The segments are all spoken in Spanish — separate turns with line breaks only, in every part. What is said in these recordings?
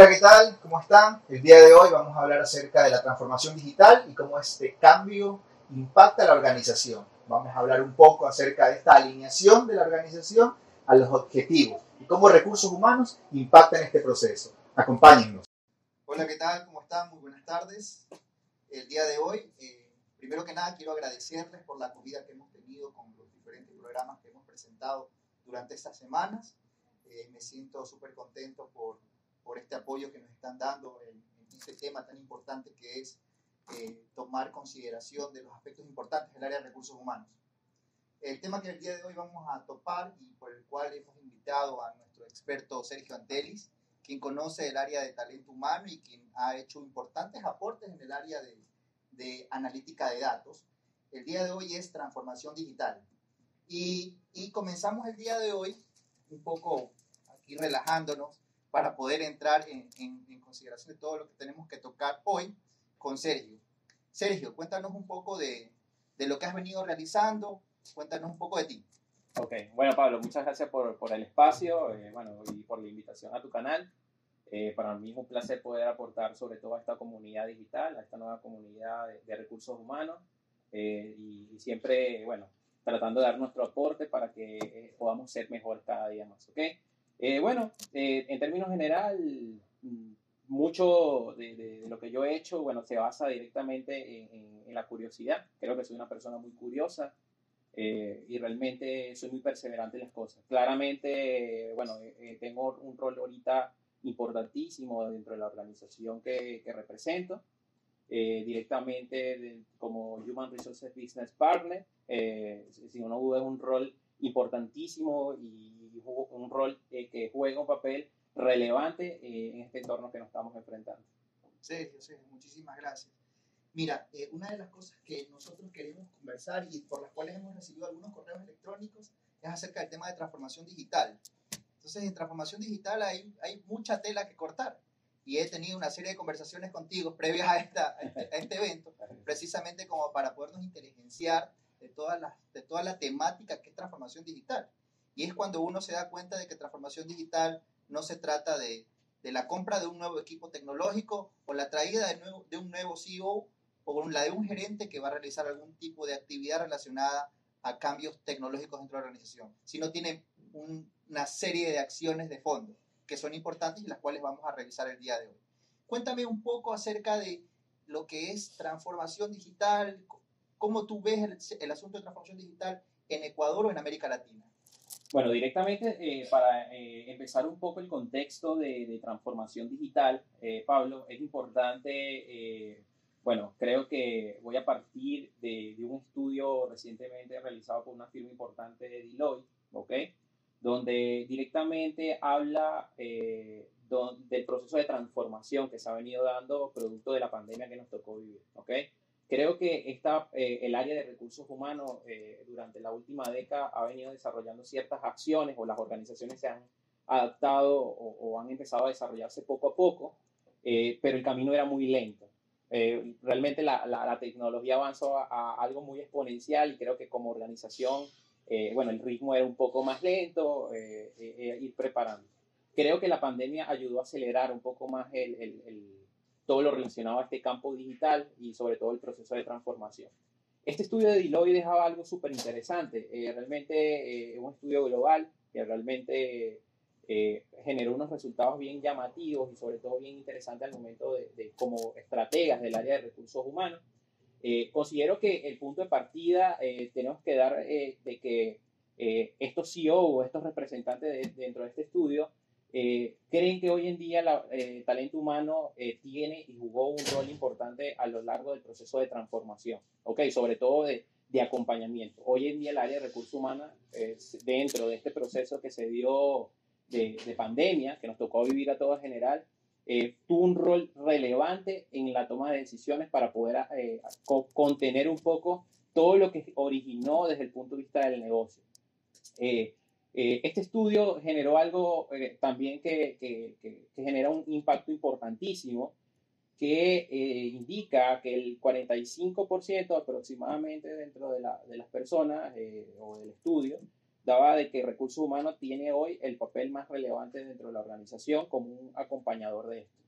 Hola, ¿qué tal? ¿Cómo están? El día de hoy vamos a hablar acerca de la transformación digital y cómo este cambio impacta a la organización. Vamos a hablar un poco acerca de esta alineación de la organización a los objetivos y cómo recursos humanos impactan este proceso. Acompáñennos. Hola, ¿qué tal? ¿Cómo están? Muy buenas tardes. El día de hoy, eh, primero que nada, quiero agradecerles por la acogida que hemos tenido con los diferentes programas que hemos presentado durante estas semanas. Eh, me siento súper contento por por este apoyo que nos están dando en, este tema tan importante que es eh, tomar consideración de los aspectos importantes del área de recursos humanos. El tema que el día de hoy vamos a topar y por el cual hemos invitado a nuestro experto Sergio Antelis, quien conoce el área de talento humano y quien ha hecho importantes aportes en el área de, de analítica de datos. El día de hoy es transformación digital. Y, y comenzamos el día de hoy un poco aquí relajándonos para poder entrar en, en, consideración de todo lo que tenemos que tocar hoy con Sergio. Sergio, cuéntanos un poco de, de lo que has venido realizando, cuéntanos un poco de ti.
Ok, bueno Pablo, muchas gracias por, por el espacio eh, bueno, y por la invitación a tu canal. Eh, para mí es un placer poder aportar sobre todo a esta comunidad digital, a esta nueva comunidad de, recursos humanos eh, y, y, siempre, bueno, tratando de dar nuestro aporte para que podamos ser mejor cada día más, ¿ok? Eh, bueno, eh, en términos general, mm, mucho de, lo que yo he hecho, bueno, se basa directamente en, la curiosidad. Creo que soy una persona muy curiosa eh, y realmente soy muy perseverante en las cosas. Claramente, bueno, tengo un rol ahorita importantísimo dentro de la organización que, que represento. directamente como Human Resources Business Partner, si uno duda es un rol importantísimo y un rol eh, que juega un papel relevante eh, en este entorno que nos estamos enfrentando.
Sí, sí, muchísimas gracias. Mira, eh, una de las cosas que nosotros queremos conversar y por las cuales hemos recibido algunos correos electrónicos es acerca del tema de transformación digital. Entonces, en transformación digital hay, hay mucha tela que cortar y he tenido una serie de conversaciones contigo previas a, esta, a, este, a este evento, precisamente como para podernos inteligenciar de toda, la, de toda la temática que es transformación digital. Y es cuando uno se da cuenta de que transformación digital no se trata de, la compra de un nuevo equipo tecnológico o la traída de un nuevo CEO o la de un gerente que va a realizar algún tipo de actividad relacionada a cambios tecnológicos dentro de la organización, sino tiene una serie de acciones de fondo que son importantes y las cuales vamos a revisar el día de hoy. Cuéntame un poco acerca de lo que es transformación digital, cómo tú ves el, el asunto de transformación digital en Ecuador o en América Latina.
Bueno, directamente eh, para eh, empezar un poco el contexto de, transformación digital, eh, Pablo, es importante, bueno, creo que voy a partir de, un estudio recientemente realizado por una firma importante de Deloitte, ¿ok? Donde directamente habla del proceso de transformación que se ha venido dando producto de la pandemia que nos tocó vivir, ¿ok? Creo que esta, eh, el área de recursos humanos eh, durante la última década ha venido desarrollando ciertas acciones o las organizaciones se han adaptado o, han empezado a desarrollarse poco a poco, eh, pero el camino era muy lento. realmente la, la, tecnología avanzó a, algo muy exponencial y creo que como organización, bueno, el ritmo era un poco más lento, ir preparando. Creo que la pandemia ayudó a acelerar un poco más el, el todo lo relacionado a este campo digital y sobre todo el proceso de transformación. Este estudio de Deloitte dejaba algo súper interesante, eh, realmente eh, un estudio global que realmente eh, generó unos resultados bien llamativos y sobre todo bien interesantes al momento de, como estrategas del área de recursos humanos. considero que el punto de partida tenemos que dar de que estos CEO o estos representantes dentro de este estudio eh, creen que hoy en día el eh, talento humano eh, tiene y jugó un rol importante a lo largo del proceso de transformación, ¿ok? Sobre todo de, de acompañamiento. Hoy en día el área de recursos humanos, dentro de este proceso que se dio de, de pandemia, que nos tocó vivir a todo en general, tuvo un rol relevante en la toma de decisiones para poder contener un poco todo lo que originó desde el punto de vista del negocio. Eh, este estudio generó algo eh, también que, que, que, genera un impacto importantísimo, que eh, indica que el 45% aproximadamente dentro de, la, de las personas o del estudio daba de que recursos humanos tiene hoy el papel más relevante dentro de la organización como un acompañador de esto.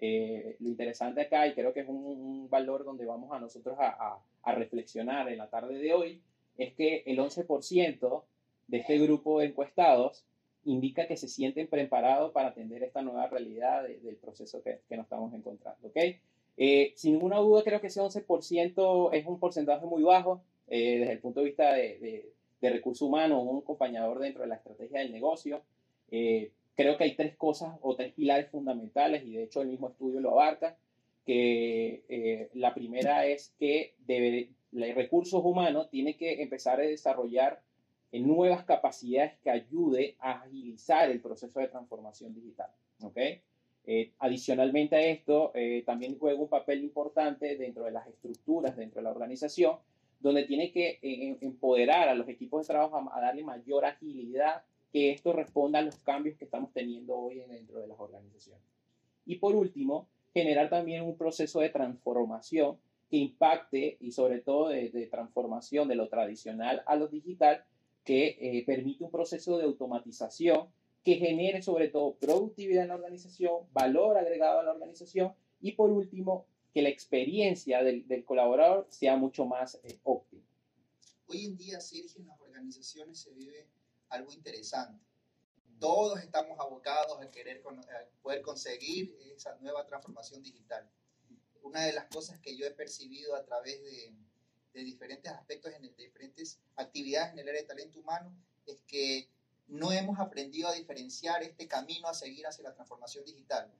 Eh, lo interesante acá, y creo que es un, valor donde vamos a nosotros a, a, reflexionar en la tarde de hoy, es que el 11% de este grupo de encuestados indica que se sienten preparados para atender esta nueva realidad del proceso que, que, nos estamos encontrando. ¿okay? Eh, sin ninguna duda, creo que ese 11% es un porcentaje muy bajo eh, desde el punto de vista de, de, recursos humanos, un acompañador dentro de la estrategia del negocio. Eh, creo que hay tres cosas o tres pilares fundamentales y de hecho el mismo estudio lo abarca, que la primera es que debe, recursos humanos tiene que empezar a desarrollar nuevas capacidades que ayude a agilizar el proceso de transformación digital. ¿okay? Eh, adicionalmente a esto, eh, también juega un papel importante dentro de las estructuras, dentro de la organización, donde tiene que eh, empoderar a los equipos de trabajo a, darle mayor agilidad, que esto responda a los cambios que estamos teniendo hoy dentro de las organizaciones. Y por último, generar también un proceso de transformación que impacte y sobre todo de transformación de lo tradicional a lo digital, que permite un proceso de automatización que genere sobre todo productividad en la organización, valor agregado a la organización y por último, que la experiencia del, del colaborador sea mucho más eh, óptima.
Hoy en día, Sergio, en las organizaciones se vive algo interesante. Todos estamos abocados a querer poder conseguir esa nueva transformación digital. Una de las cosas que yo he percibido a través de, de diferentes aspectos, en diferentes actividades en el área de talento humano, es que no hemos aprendido a diferenciar este camino a seguir hacia la transformación digital.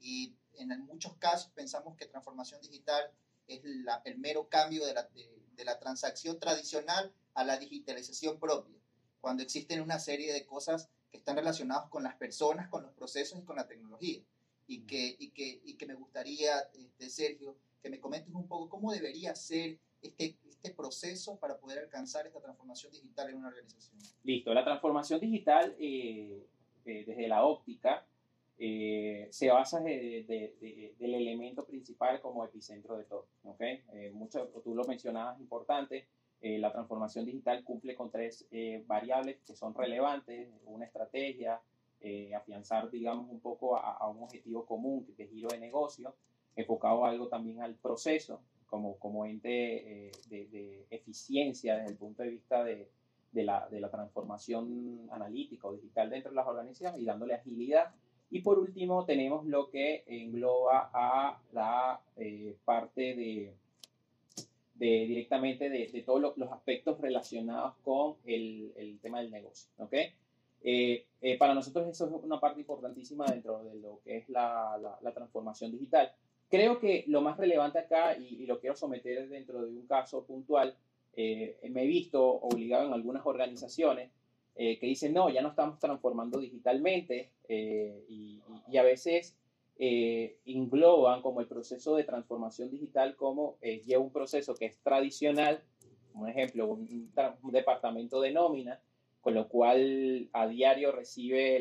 Y en muchos casos pensamos que transformación digital es el mero cambio de la, de, la transacción tradicional a la digitalización propia, cuando existen una serie de cosas que están relacionadas con las personas, con los procesos y con la tecnología. Y que, y que, y que me gustaría, este, Sergio, que me comentes un poco cómo debería ser este, este proceso para poder alcanzar esta transformación digital en una organización?
Listo, la transformación digital eh, eh, desde la óptica eh, se basa del elemento principal como epicentro de todo. ¿okay? mucho, tú lo mencionabas, importante, la transformación digital cumple con tres variables que son relevantes, una estrategia, afianzar, digamos, un poco a, a, un objetivo común de giro de negocio, enfocado algo también al proceso, como, como ente eh, de, eficiencia desde el punto de vista de, de, la, de, la, transformación analítica o digital dentro de las organizaciones y dándole agilidad. Y por último tenemos lo que engloba a la eh, parte de, de, directamente de, todos los aspectos relacionados con el, el tema del negocio. ¿okay? Eh, para nosotros eso es una parte importantísima dentro de lo que es la, la, la transformación digital. Creo que lo más relevante acá, y, lo quiero someter dentro de un caso puntual, eh, me he visto obligado en algunas organizaciones eh, que dicen, no, ya no estamos transformando digitalmente eh, y, a veces engloban como el proceso de transformación digital como lleva un proceso que es tradicional, por ejemplo, un, departamento de nómina, con lo cual a diario recibe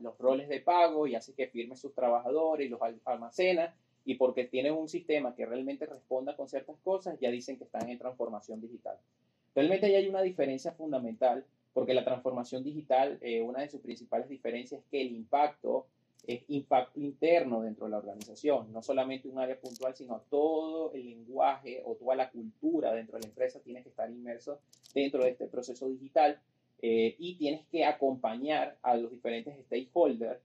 los roles de pago y hace que firme sus trabajadores y los almacena y porque tienen un sistema que realmente responda con ciertas cosas, ya dicen que están en transformación digital. Realmente ya hay una diferencia fundamental, porque la transformación digital, eh, una de sus principales diferencias es que el impacto es impacto interno dentro de la organización, no solamente un área puntual, sino todo el lenguaje o toda la cultura dentro de la empresa tiene que estar inmerso dentro de este proceso digital eh, y tienes que acompañar a los diferentes stakeholders,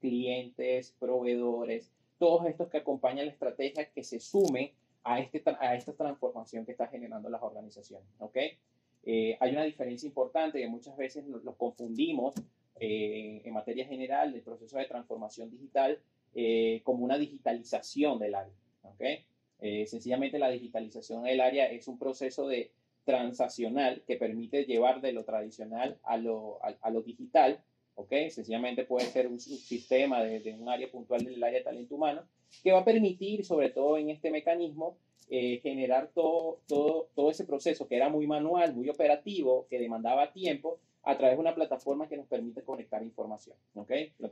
clientes, proveedores, todos estos que acompañan la estrategia que se sumen a, este, a esta transformación que está generando las organizaciones. ¿okay? Eh, hay una diferencia importante que muchas veces los confundimos eh, en materia general del proceso de transformación digital eh, como una digitalización del área. ¿okay? sencillamente la digitalización del área es un proceso de transaccional que permite llevar de lo tradicional a lo, a lo digital ¿ok? Sencillamente puede ser un subsistema de, un área puntual del área de talento humano que va a permitir, sobre todo en este mecanismo, eh, generar todo, todo, todo ese proceso que era muy manual, muy operativo, que demandaba tiempo, a través de una plataforma que nos permite conectar información. ¿ok? La,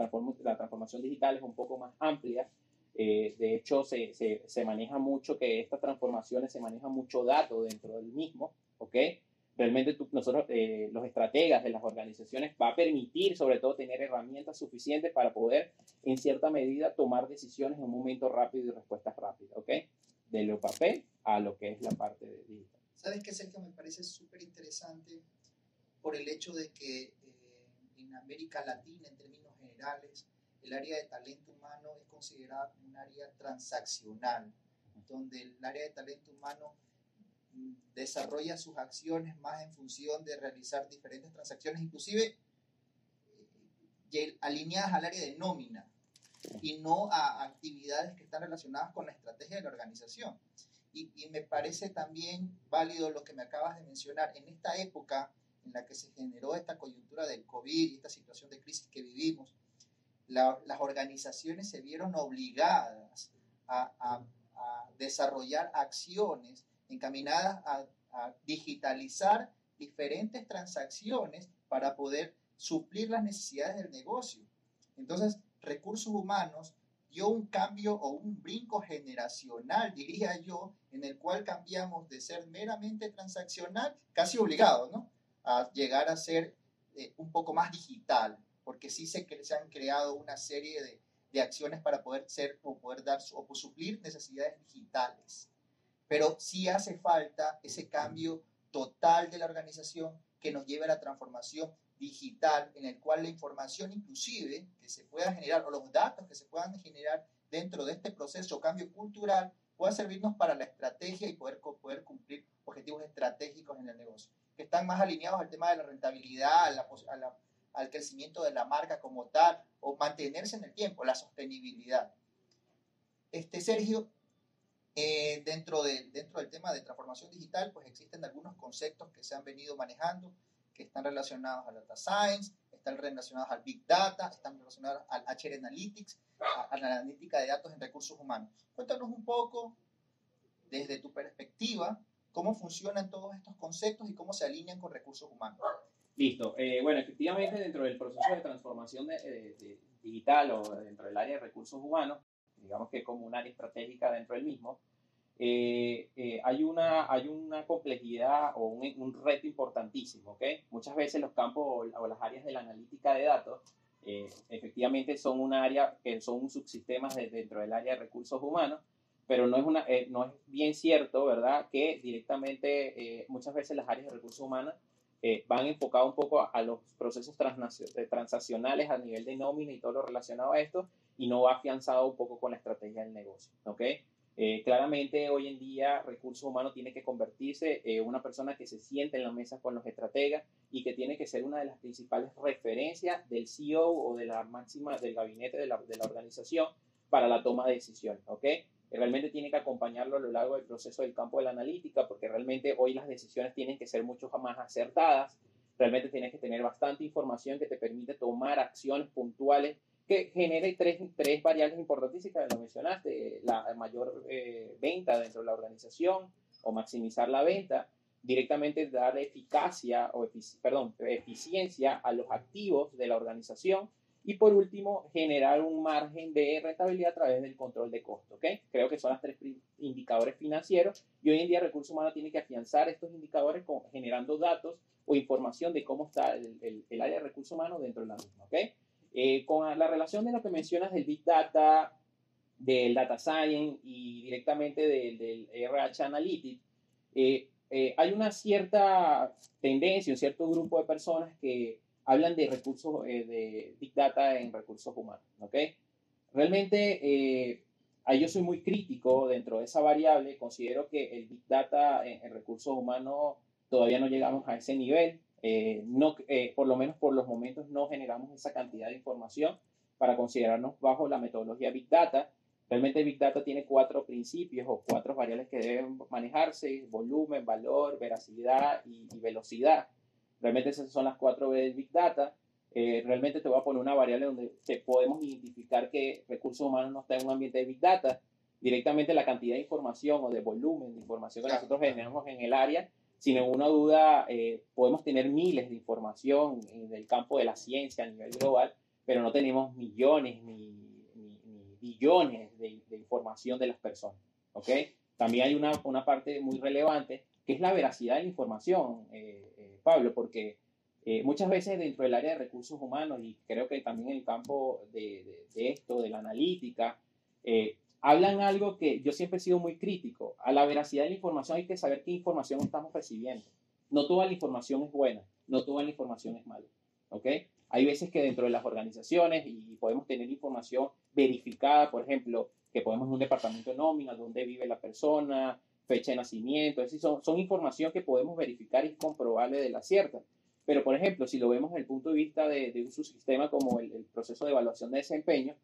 transformación digital es un poco más amplia. Eh, de hecho, se, se, se, maneja mucho que estas transformaciones se maneja mucho dato dentro del mismo. ¿ok? Realmente nosotros, eh, los estrategas de las organizaciones, va a permitir sobre todo tener herramientas suficientes para poder, en cierta medida, tomar decisiones en un momento rápido y respuestas rápidas, ¿ok? De lo papel a lo que es la parte de digital.
¿Sabes qué, Sergio? Me parece súper interesante por el hecho de que eh, en América Latina, en términos generales, el área de talento humano es considerada como un área transaccional, donde el área de talento humano desarrolla sus acciones más en función de realizar diferentes transacciones, inclusive eh, alineadas al área de nómina y no a actividades que están relacionadas con la estrategia de la organización. Y, me parece también válido lo que me acabas de mencionar. En esta época en la que se generó esta coyuntura del COVID y esta situación de crisis que vivimos, las organizaciones se vieron obligadas a, desarrollar acciones encaminadas a, digitalizar diferentes transacciones para poder suplir las necesidades del negocio. Entonces, recursos humanos dio un cambio o un brinco generacional, diría yo, en el cual cambiamos de ser meramente transaccional, casi obligado, ¿no? A llegar a ser eh, un poco más digital porque sí que se han creado una serie de, de acciones para poder ser o poder dar o suplir necesidades digitales. Pero sí hace falta ese cambio total de la organización que nos lleve a la transformación digital, en el cual la información inclusive que se pueda generar o los datos que se puedan generar dentro de este proceso cambio cultural pueda servirnos para la estrategia y poder, poder cumplir objetivos estratégicos en el negocio, que están más alineados al tema de la rentabilidad, al crecimiento de la marca como tal o mantenerse en el tiempo, la sostenibilidad. Este, Sergio, eh, dentro, de, dentro del tema de transformación digital, pues existen algunos conceptos que se han venido manejando que están relacionados al data science, están relacionados al big data, están relacionados al HR analytics, a, a la analítica de datos en recursos humanos. Cuéntanos un poco, desde tu perspectiva, cómo funcionan todos estos conceptos y cómo se alinean con recursos humanos.
Listo. Eh, bueno, efectivamente, dentro del proceso de transformación digital o dentro del área de recursos humanos, digamos que como un área estratégica dentro del mismo, eh, eh, hay, una, hay una complejidad o un, un, reto importantísimo. ¿okay? Muchas veces los campos o, las áreas de la analítica de datos efectivamente son un área que son un subsistemas dentro del área de recursos humanos, pero no es, una, no es bien cierto, ¿verdad?, que directamente muchas veces las áreas de recursos humanos eh, van enfocados un poco a, los procesos transaccionales a nivel de nómina y todo lo relacionado a esto, y no va afianzado un poco con la estrategia del negocio. ¿ok? Eh, claramente hoy en día recursos humanos tiene que convertirse en una persona que se siente en la mesa con los estrategas y que tiene que ser una de las principales referencias del CEO o de la máxima del gabinete de la, de la organización para la toma de decisiones. ¿ok? Realmente tiene que acompañarlo a lo largo del proceso del campo de la analítica, porque realmente hoy las decisiones tienen que ser mucho más acertadas, realmente tienes que tener bastante información que te permite tomar acciones puntuales que genere tres, tres variables importantísimas, lo mencionaste, la mayor eh, venta dentro de la organización o maximizar la venta, directamente dar eficacia o perdón, eficiencia a los activos de la organización y por último, generar un margen de rentabilidad a través del control de costo. ¿okay? Creo que son los tres indicadores financieros y hoy en día Recursos Humanos tiene que afianzar estos indicadores con, generando datos o información de cómo está el, el, área de recursos humanos dentro de la misma. ¿okay? Eh, con la relación de lo que mencionas del Big Data, del Data Science y directamente del, del RH Analytics, eh, eh, hay una cierta tendencia, un cierto grupo de personas que hablan de recursos, eh, de Big Data en recursos humanos, ¿ok? Realmente, eh, yo soy muy crítico dentro de esa variable, considero que el Big Data en, recursos humanos todavía no llegamos a ese nivel, eh, no, eh, por lo menos por los momentos no generamos esa cantidad de información para considerarnos bajo la metodología Big Data. Realmente Big Data tiene cuatro principios o cuatro variables que deben manejarse, volumen, valor, veracidad y velocidad. Realmente esas son las cuatro B del Big Data. Eh, realmente te voy a poner una variable donde te podemos identificar que recursos humanos no está en un ambiente de Big Data. Directamente la cantidad de información o de volumen de información que nosotros generamos en el área, sin ninguna duda eh, podemos tener miles de información en el campo de la ciencia a nivel global, pero no tenemos millones ni, billones de, información de las personas. ¿okay? También hay una, una parte muy relevante que es la veracidad de la información, Pablo, porque muchas veces dentro del área de recursos humanos, y creo que también en el campo de, de esto, de la analítica, hablan algo que yo siempre he sido muy crítico. A la veracidad de la información hay que saber qué información estamos recibiendo. No toda la información es buena, no toda la información es mala. ¿ok? Hay veces que dentro de las organizaciones y podemos tener información verificada, por ejemplo, que podemos un departamento de nómina, dónde vive la persona, fecha de nacimiento, es decir, son, son información que podemos verificar y comprobable de la cierta. Pero, por ejemplo, si lo vemos desde el punto de vista de, un subsistema como el, proceso de evaluación de desempeño,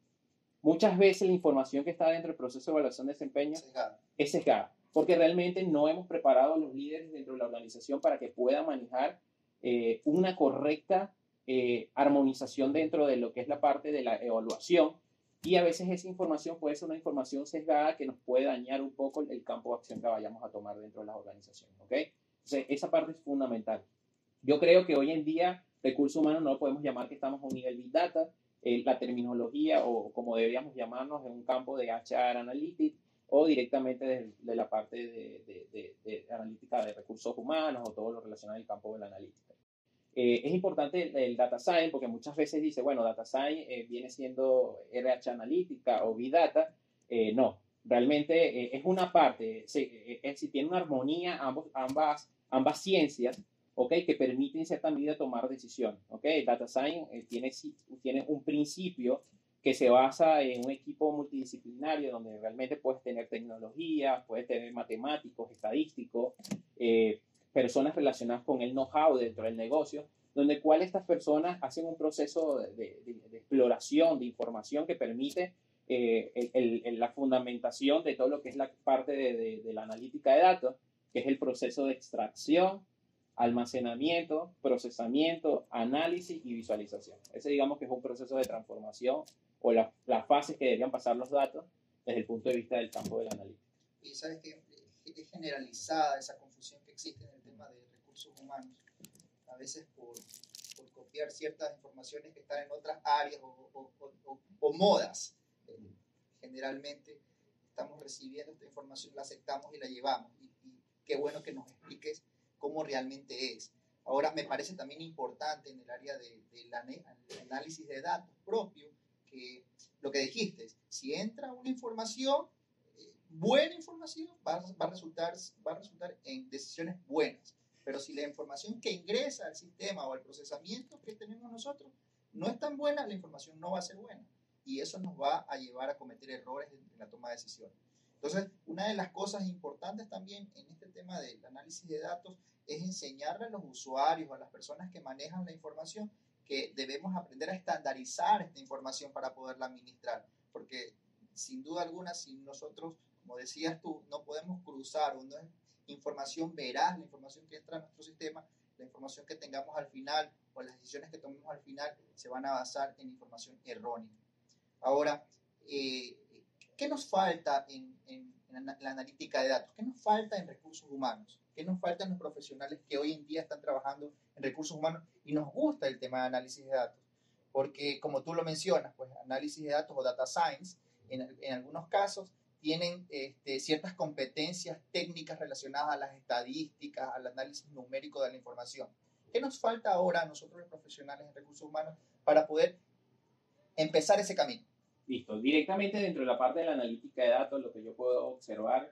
muchas veces la información que está dentro del proceso de evaluación de desempeño es sesgada, porque realmente no hemos preparado a los líderes dentro de la organización para que puedan manejar eh, una correcta eh, armonización dentro de lo que es la parte de la evaluación y a veces esa información puede ser una información sesgada que nos puede dañar un poco el campo de acción que vayamos a tomar dentro de las organizaciones, ¿ok? Entonces, esa parte es fundamental. Yo creo que hoy en día recursos humanos no lo podemos llamar que estamos a un nivel Big Data, eh, la terminología o como deberíamos llamarnos en un campo de HR Analytics o directamente de, la parte de, de, analítica de recursos humanos o todo lo relacionado al campo de la analítica. Eh, es importante el, data science porque muchas veces dice, bueno, data science eh, viene siendo RH analítica o big data. Eh, no, realmente es una parte, es si tiene una armonía ambos, ambas, ambas ciencias, ¿ok? Que permiten en cierta medida tomar decisiones, ¿ok? Data science tiene, tiene un principio que se basa en un equipo multidisciplinario donde realmente puedes tener tecnología, puedes tener matemáticos, estadísticos, personas relacionadas con el know-how dentro del negocio, donde cual estas personas hacen un proceso de, exploración de información que permite eh, la fundamentación de todo lo que es la parte de, la analítica de datos, que es el proceso de extracción, almacenamiento, procesamiento, análisis y visualización. Ese digamos que es un proceso de transformación o las fases que deberían pasar los datos desde el punto de vista del campo de la analítica.
Y sabes que es generalizada esa confusión que existe en el tema de recursos humanos, a veces por, por copiar ciertas informaciones que están en otras áreas o, o, modas. Eh, generalmente estamos recibiendo esta información, la aceptamos y la llevamos. Y, qué bueno que nos expliques cómo realmente es. Ahora, me parece también importante en el área del de, análisis de datos propio, que lo que dijiste, si entra una información, buena información va, a resultar, va a resultar en decisiones buenas. Pero si la información que ingresa al sistema o al procesamiento que tenemos nosotros no es tan buena, la información no va a ser buena. Y eso nos va a llevar a cometer errores en la toma de decisiones. Entonces, una de las cosas importantes también en este tema del análisis de datos es enseñarle a los usuarios, a las personas que manejan la información, que debemos aprender a estandarizar esta información para poderla administrar. Porque sin duda alguna, si nosotros como decías tú, no podemos cruzar, o no información veraz, la información que entra a nuestro sistema, la información que tengamos al final o las decisiones que tomemos al final se van a basar en información errónea. Ahora, eh, ¿qué nos falta en, la analítica de datos? ¿Qué nos falta en recursos humanos? ¿Qué nos falta en los profesionales que hoy en día están trabajando en recursos humanos y nos gusta el tema de análisis de datos? Porque como tú lo mencionas, pues análisis de datos o data science, en, en algunos casos tienen este, ciertas competencias técnicas relacionadas a las estadísticas, al análisis numérico de la información. ¿Qué nos falta ahora a nosotros los profesionales en recursos humanos para poder empezar ese camino?
Listo. Directamente dentro de la parte de la analítica de datos, lo que yo puedo observar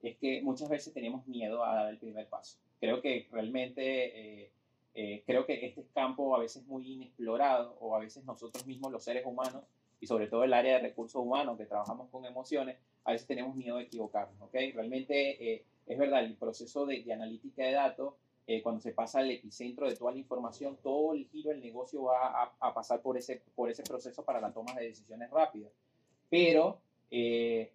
es que muchas veces tenemos miedo a dar el primer paso. Creo que realmente, eh, eh, creo que este campo a veces es muy inexplorado o a veces nosotros mismos, los seres humanos, y sobre todo el área de recursos humanos, que trabajamos con emociones, a veces tenemos miedo de equivocarnos, ¿ok? Realmente eh, es verdad, el proceso de, analítica de datos, eh, cuando se pasa al epicentro de toda la información, todo el giro del negocio va a, pasar por ese, por ese proceso para la toma de decisiones rápidas. Pero eh,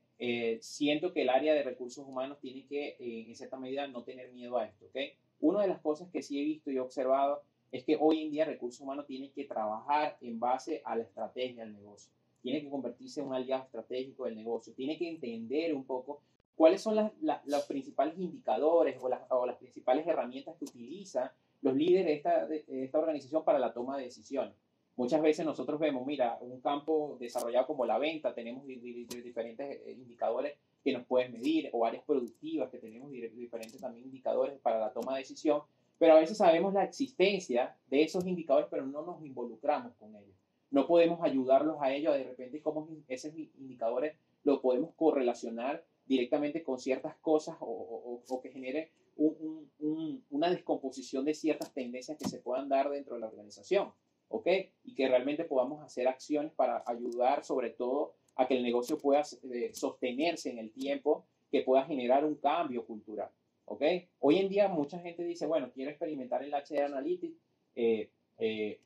siento que el área de recursos humanos tiene que, en cierta medida, no tener miedo a esto, ¿ok? Una de las cosas que sí he visto y he observado es que hoy en día recursos humanos tiene que trabajar en base a la estrategia del negocio tiene que convertirse en un aliado estratégico del negocio, tiene que entender un poco cuáles son los principales indicadores o, las principales herramientas que utilizan los líderes de esta, organización para la toma de decisiones. Muchas veces nosotros vemos, mira, un campo desarrollado como la venta, tenemos diferentes eh, indicadores que nos pueden medir, o áreas productivas que tenemos diferentes también indicadores para la toma de decisión, pero a veces sabemos la existencia de esos indicadores, pero no nos involucramos con ellos. No podemos ayudarlos a ellos, de repente cómo esos indicadores lo podemos correlacionar directamente con ciertas cosas o, que genere una descomposición de ciertas tendencias que se puedan dar dentro de la organización. ¿ok? Y que realmente podamos hacer acciones para ayudar sobre todo a que el negocio pueda eh, sostenerse en el tiempo, que pueda generar un cambio cultural, ¿ok? Hoy en día mucha gente dice, bueno, quiero experimentar el HD Analytics, eh, eh,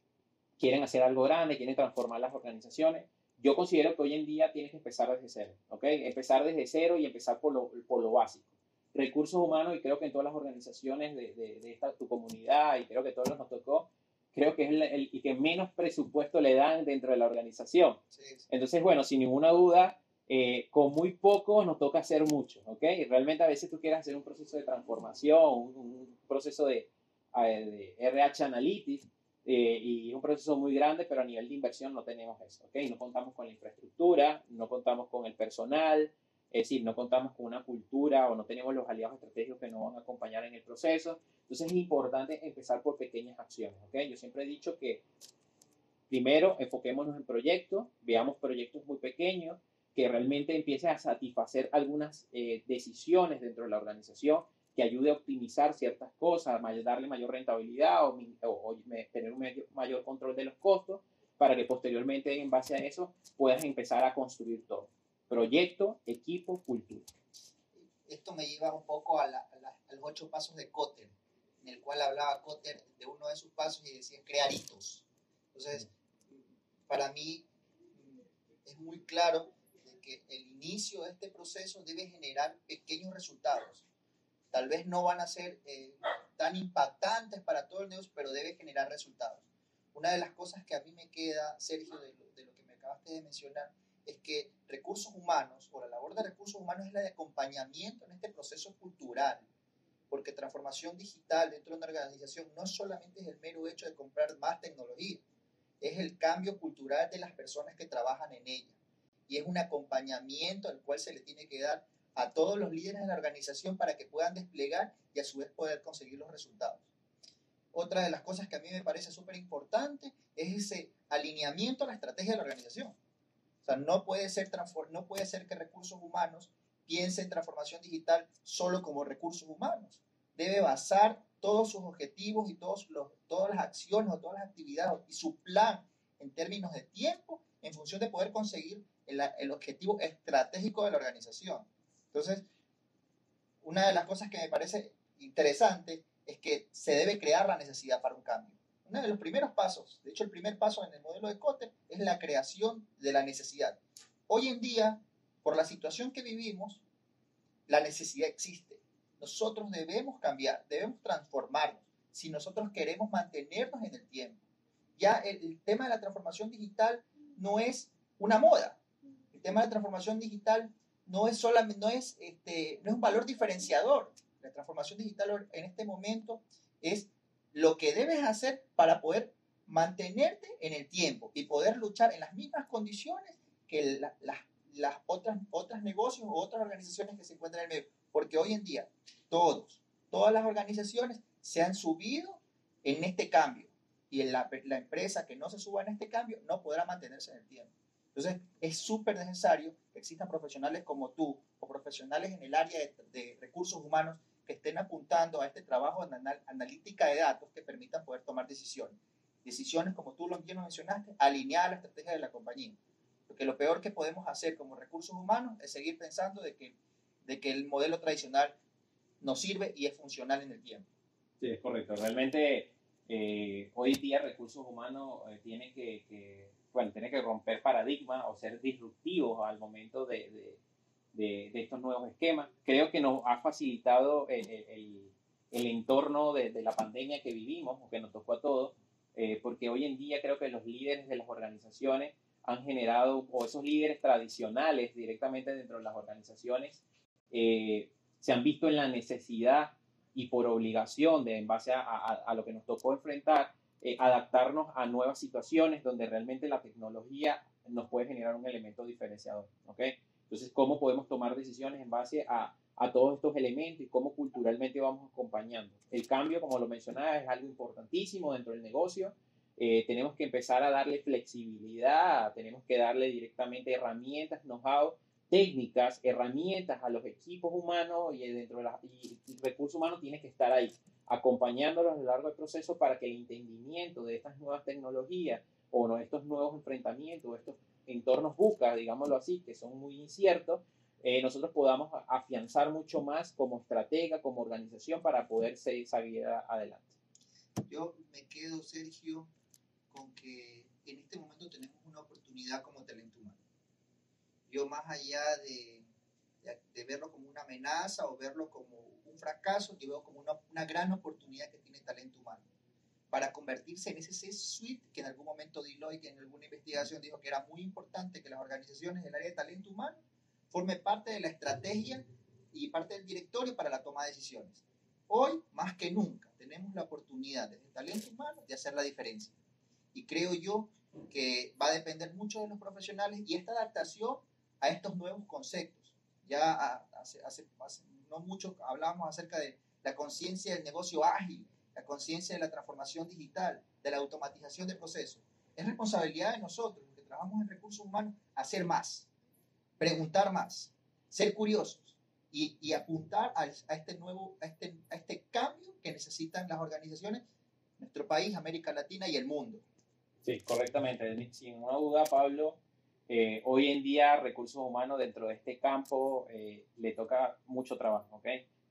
quieren hacer algo grande, quieren transformar las organizaciones. Yo considero que hoy en día tienes que empezar desde cero, ¿ok? Empezar desde cero y empezar por lo, por lo básico. Recursos humanos, y creo que en todas las organizaciones de, de, esta, tu comunidad, y creo que todos nos tocó, creo que es el, que menos presupuesto le dan dentro de la organización. Entonces, bueno, sin ninguna duda, eh, con muy poco nos toca hacer mucho, ¿ok? realmente a veces tú quieres hacer un proceso de transformación, un, proceso de, de, RH Analytics, eh, y es un proceso muy grande, pero a nivel de inversión no tenemos eso, ¿ok? No contamos con la infraestructura, no contamos con el personal, es decir, no contamos con una cultura o no tenemos los aliados estratégicos que nos van a acompañar en el proceso. Entonces es importante empezar por pequeñas acciones. ¿okay? Yo siempre he dicho que primero enfoquémonos en proyectos, veamos proyectos muy pequeños que realmente empiecen a satisfacer algunas eh, decisiones dentro de la organización que ayude a optimizar ciertas cosas, darle mayor rentabilidad o, tener un mayor control de los costos para que posteriormente en base a eso puedas empezar a construir todo. Proyecto, equipo, cultura.
Esto me lleva un poco a, los ocho pasos de Kotter, en el cual hablaba Kotter de uno de sus pasos y decía crear hitos. Entonces, para mí es muy claro el inicio de este proceso debe generar pequeños resultados. Tal vez no van a ser eh, tan impactantes para todo el negocio, pero debe generar resultados. Una de las cosas que a mí me queda, Sergio, de de lo que me acabaste de mencionar, es que recursos humanos o la labor de recursos humanos es la de acompañamiento en este proceso cultural, porque transformación digital dentro de una organización no solamente es el mero hecho de comprar más tecnología, es el cambio cultural de las personas que trabajan en ella y es un acompañamiento al cual se le tiene que dar a todos los líderes de la organización para que puedan desplegar y a su vez poder conseguir los resultados. Otra de las cosas que a mí me parece súper importante es ese alineamiento a la estrategia de la organización no puede ser, no puede ser que recursos humanos piense en transformación digital solo como recursos humanos. Debe basar todos sus objetivos y todos los, todas las acciones o todas las actividades y su plan en términos de tiempo en función de poder conseguir el, el objetivo estratégico de la organización. Entonces, una de las cosas que me parece interesante es que se debe crear la necesidad para un cambio uno de los primeros pasos, de hecho el primer paso en el modelo de Cotter es la creación de la necesidad. Hoy en día, por la situación que vivimos, la necesidad existe. Nosotros debemos cambiar, debemos transformarnos si nosotros queremos mantenernos en el tiempo. Ya el, tema de la transformación digital no es una moda. El tema de la transformación digital no es solamente no es este no es un valor diferenciador. La transformación digital en este momento es lo que debes hacer para poder mantenerte en el tiempo y poder luchar en las mismas condiciones que las otras, otras negocios o otras organizaciones que se encuentran en el medio. Porque hoy en día todos, todas las organizaciones se han subido en este cambio y en la, la empresa que no se suba en este cambio no podrá mantenerse en el tiempo. Entonces es súper necesario que existan profesionales como tú o profesionales en el área de recursos humanos que estén apuntando a este trabajo de analítica de datos que permitan poder tomar decisiones. Decisiones, como tú lo mencionaste, alineadas a la estrategia de la compañía. Porque lo peor que podemos hacer como recursos humanos es seguir pensando de que, de que el modelo tradicional nos sirve y es funcional en el tiempo.
Sí, es correcto. Realmente eh, hoy día recursos humanos eh, tienen que, bueno, tiene que romper paradigmas o ser disruptivos al momento de de, estos nuevos esquemas. Creo que nos ha facilitado el, el, entorno de, de, la pandemia que vivimos, o que nos tocó a todos, eh, porque hoy en día creo que los líderes de las organizaciones han generado, o esos líderes tradicionales directamente dentro de las organizaciones, eh, se han visto en la necesidad y por obligación de, en base a, a, lo que nos tocó enfrentar, eh, adaptarnos a nuevas situaciones donde realmente la tecnología nos puede generar un elemento diferenciador. ¿ok? Entonces, ¿cómo podemos tomar decisiones en base a, a todos estos elementos y cómo culturalmente vamos acompañando? El cambio, como lo mencionaba, es algo importantísimo dentro del negocio. Eh, tenemos que empezar a darle flexibilidad, tenemos que darle directamente herramientas, know-how, técnicas, herramientas a los equipos humanos y dentro de la, y, humano tiene que estar ahí, acompañándolos a lo largo del proceso para que el entendimiento de estas nuevas tecnologías o no, estos nuevos enfrentamientos, estos entornos busca, digámoslo así, que son muy inciertos, eh, nosotros podamos afianzar mucho más como estratega, como organización para poder seguir adelante.
Yo me quedo, Sergio, con que en este momento tenemos una oportunidad como talento humano. Yo más allá de, de, verlo como una amenaza o verlo como un fracaso, yo veo como una, una gran oportunidad que tiene talento humano para convertirse en ese C-suite que en algún momento Deloitte en alguna investigación dijo que era muy importante que las organizaciones del área de talento humano formen parte de la estrategia y parte del directorio para la toma de decisiones. Hoy, más que nunca, tenemos la oportunidad desde talento humano de hacer la diferencia. Y creo yo que va a depender mucho de los profesionales y esta adaptación a estos nuevos conceptos. Ya hace, hace, no mucho hablamos acerca de la conciencia del negocio ágil, la conciencia de la transformación digital, de la automatización de procesos. Es responsabilidad de nosotros, los que trabajamos en recursos humanos, hacer más, preguntar más, ser curiosos y, apuntar a, este nuevo, a este, a este cambio que necesitan las organizaciones, nuestro país, América Latina y el mundo.
Sí, correctamente. Sin una duda, Pablo, eh, hoy en día recursos humanos dentro de este campo eh, le toca mucho trabajo, ¿ok?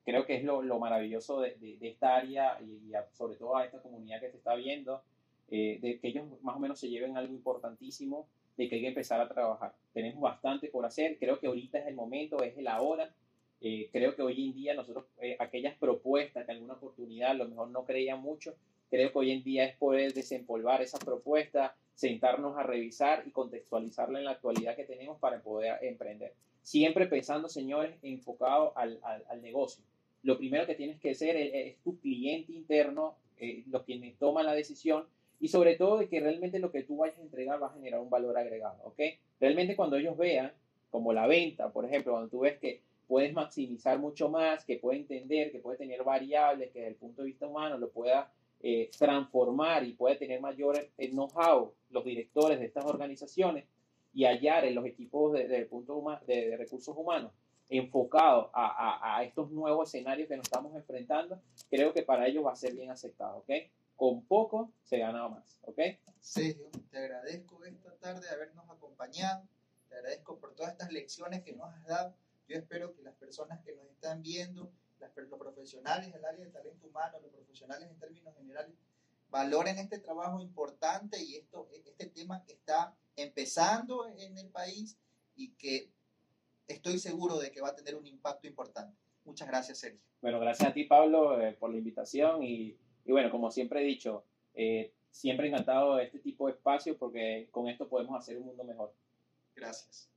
creo que es lo, lo maravilloso de, de, esta área y, sobre todo a esta comunidad que se está viendo, eh, de que ellos más o menos se lleven algo importantísimo de que hay que empezar a trabajar. Tenemos bastante por hacer, creo que ahorita es el momento, es la hora. Eh, creo que hoy en día nosotros, eh, aquellas propuestas que alguna oportunidad a lo mejor no creían mucho, creo que hoy en día es poder desempolvar esas propuestas, sentarnos a revisar y contextualizarla en la actualidad que tenemos para poder emprender. Siempre pensando, señores, enfocado al, al, negocio lo primero que tienes que hacer es, tu cliente interno, eh, los quienes toman la decisión y sobre todo de que realmente lo que tú vayas a entregar va a generar un valor agregado, ¿ok? Realmente cuando ellos vean, como la venta, por ejemplo, cuando tú ves que puedes maximizar mucho más, que puede entender, que puede tener variables, que desde el punto de vista humano lo pueda eh, transformar y puede tener mayor know-how los directores de estas organizaciones y hallar en los equipos de, punto de recursos humanos enfocado a, a, estos nuevos escenarios que nos estamos enfrentando, creo que para ellos va a ser bien aceptado, ¿ok? Con poco se gana más, ¿ok?
Sergio, te agradezco esta tarde habernos acompañado, te agradezco por todas estas lecciones que nos has dado. Yo espero que las personas que nos están viendo, las, los profesionales del área de talento humano, los profesionales en términos generales, valoren este trabajo importante y esto, este tema que está empezando en el país y que estoy seguro de que va a tener un impacto importante. Muchas gracias, Sergio.
Bueno, gracias a ti, Pablo, eh, por la invitación y, y, bueno, como siempre he dicho, eh, siempre encantado de este tipo de espacio porque con esto podemos hacer un mundo mejor.
Gracias.